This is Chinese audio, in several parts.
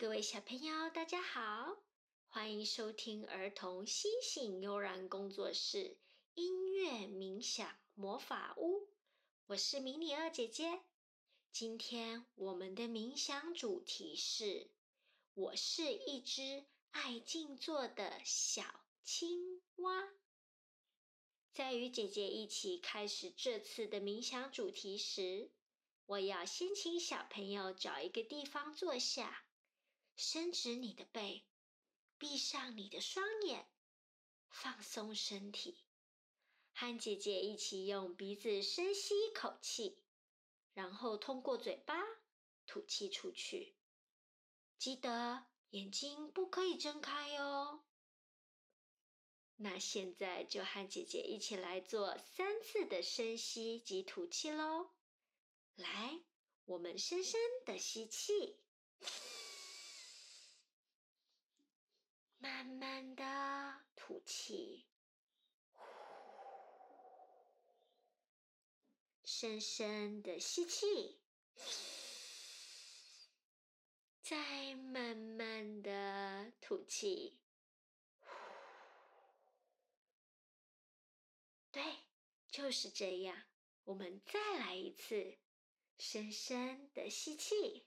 各位小朋友，大家好，欢迎收听儿童星星悠然工作室音乐冥想魔法屋。我是迷你二姐姐。今天我们的冥想主题是：我是一只爱静坐的小青蛙。在与姐姐一起开始这次的冥想主题时，我要先请小朋友找一个地方坐下，伸直你的背，闭上你的双眼，放松身体，和姐姐一起用鼻子深吸一口气，然后通过嘴巴吐气出去。记得眼睛不可以睁开哦。那现在就和姐姐一起来做三次的深吸及吐气喽！来，我们深深的吸气，慢慢的吐气，深深的吸气，再慢慢的吐气。对，就是这样。我们再来一次，深深的吸气，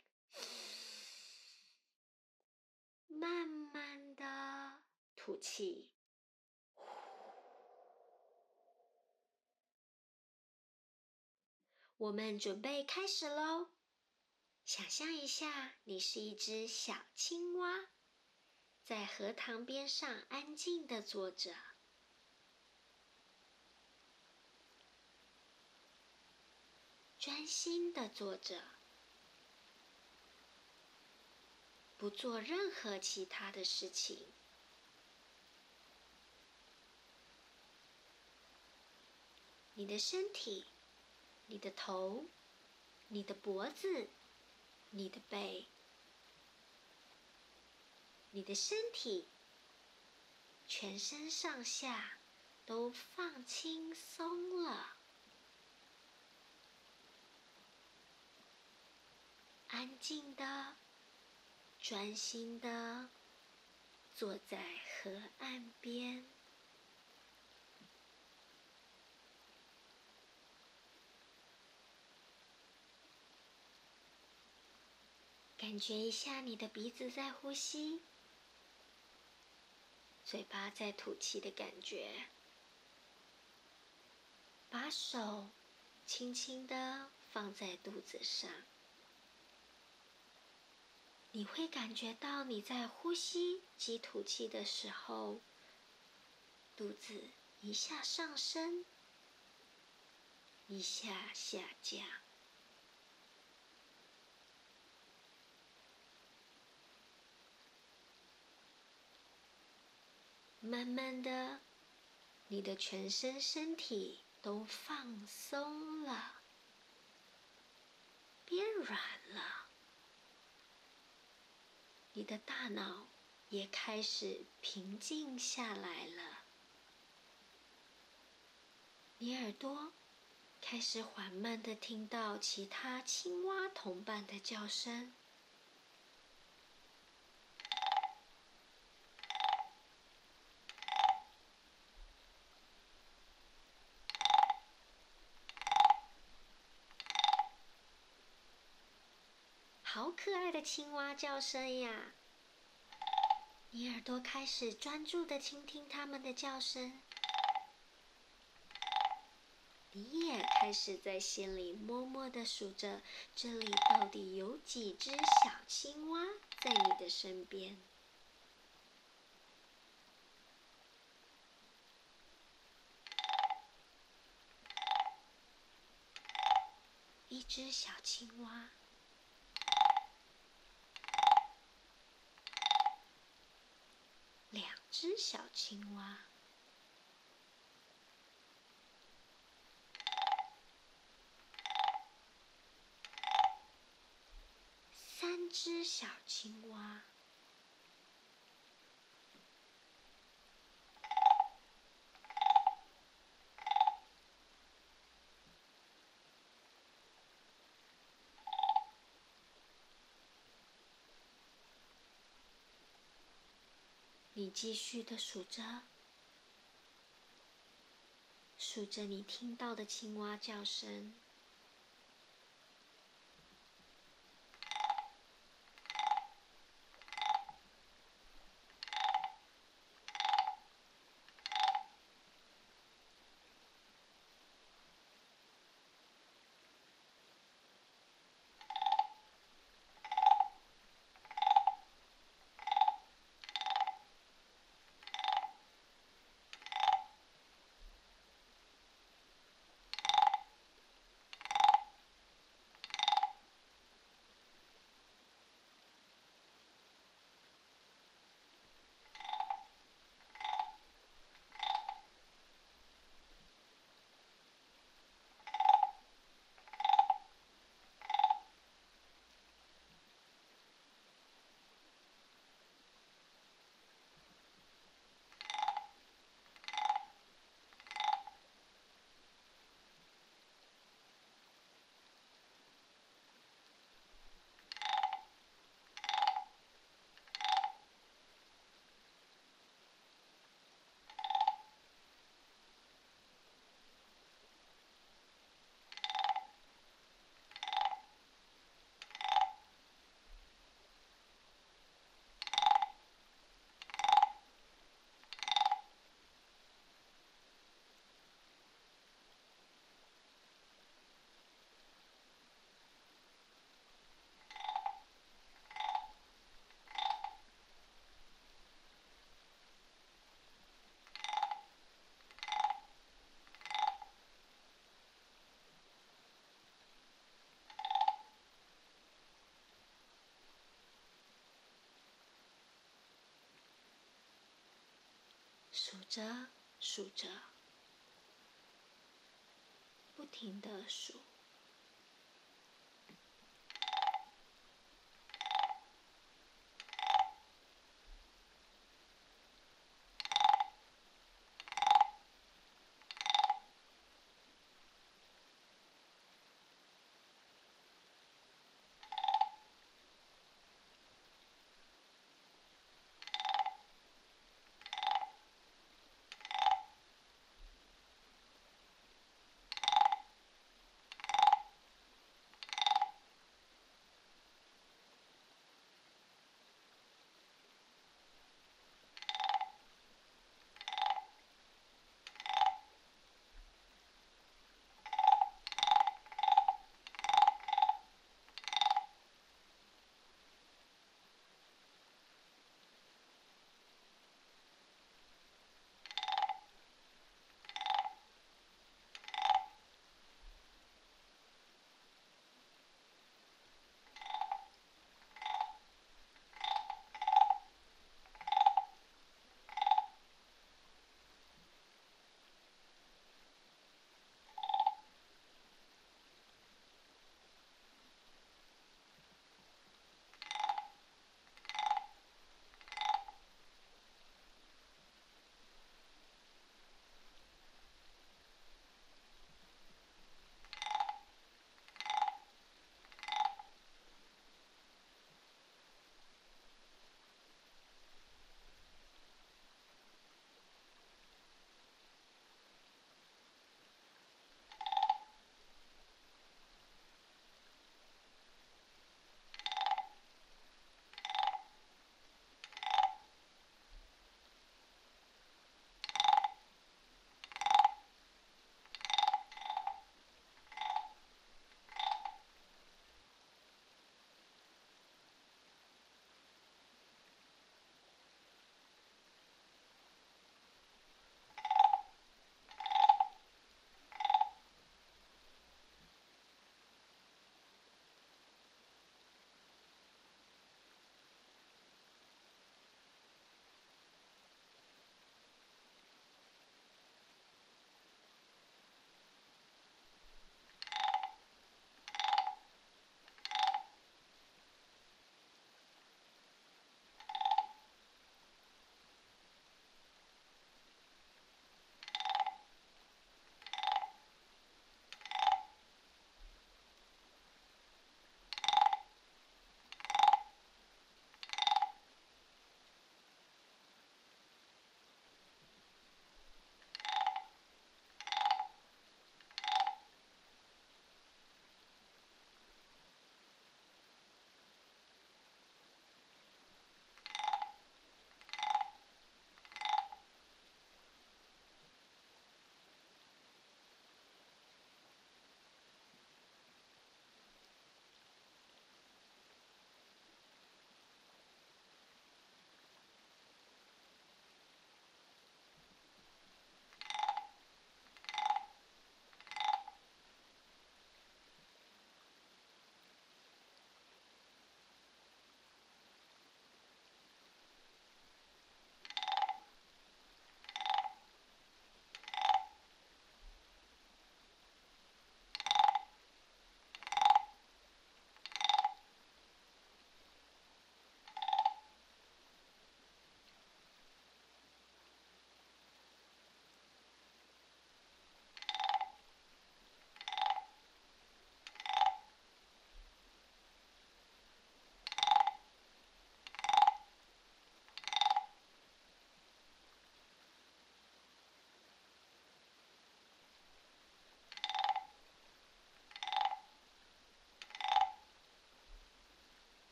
慢慢的吐气。我们准备开始喽！想象一下，你是一只小青蛙，在荷塘边上安静的坐着。专心的坐着，不做任何其他的事情。你的身体、你的头、你的脖子、你的背、你的身体，全身上下都放轻松了。安静的、专心的坐在河岸边，感觉一下你的鼻子在呼吸，嘴巴在吐气的感觉。把手轻轻的放在肚子上。你会感觉到你在呼吸及吐气的时候，肚子一下上升，一下下降。慢慢的，你的全身身体都放松了，变软了。你的大脑也开始平静下来了，你耳朵开始缓慢的听到其他青蛙同伴的叫声。好可爱的青蛙叫声呀！你耳朵开始专注的倾听它们的叫声，你也开始在心里默默的数着，这里到底有几只小青蛙在你的身边？一只小青蛙。只小青蛙，三只小青蛙，你继续的数着，数着你听到的青蛙叫声。数着，数着，不停的数。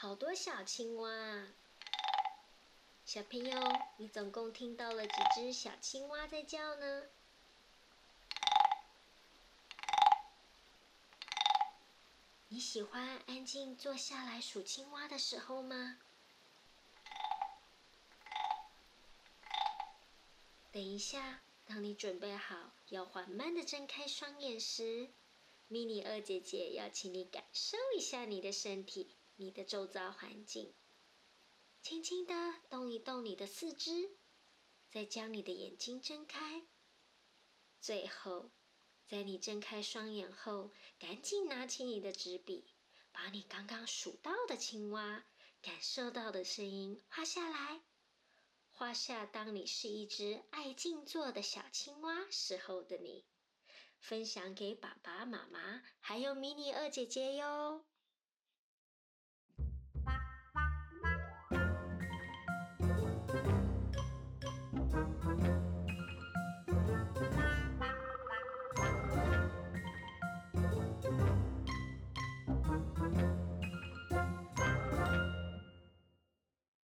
好多小青蛙。小朋友，你总共听到了几只小青蛙在叫呢？你喜欢安静坐下来数青蛙的时候吗？等一下，当你准备好要缓慢的睁开双眼时，迷你二姐姐要请你感受一下你的身体、你的周遭环境，轻轻的动一动你的四肢，再将你的眼睛睁开，最后。在你睁开双眼后，赶紧拿起你的纸笔，把你刚刚数到的青蛙、感受到的声音画下来。画下当你是一只爱静坐的小青蛙时候的你，分享给爸爸妈妈还有迷你二姐姐哟。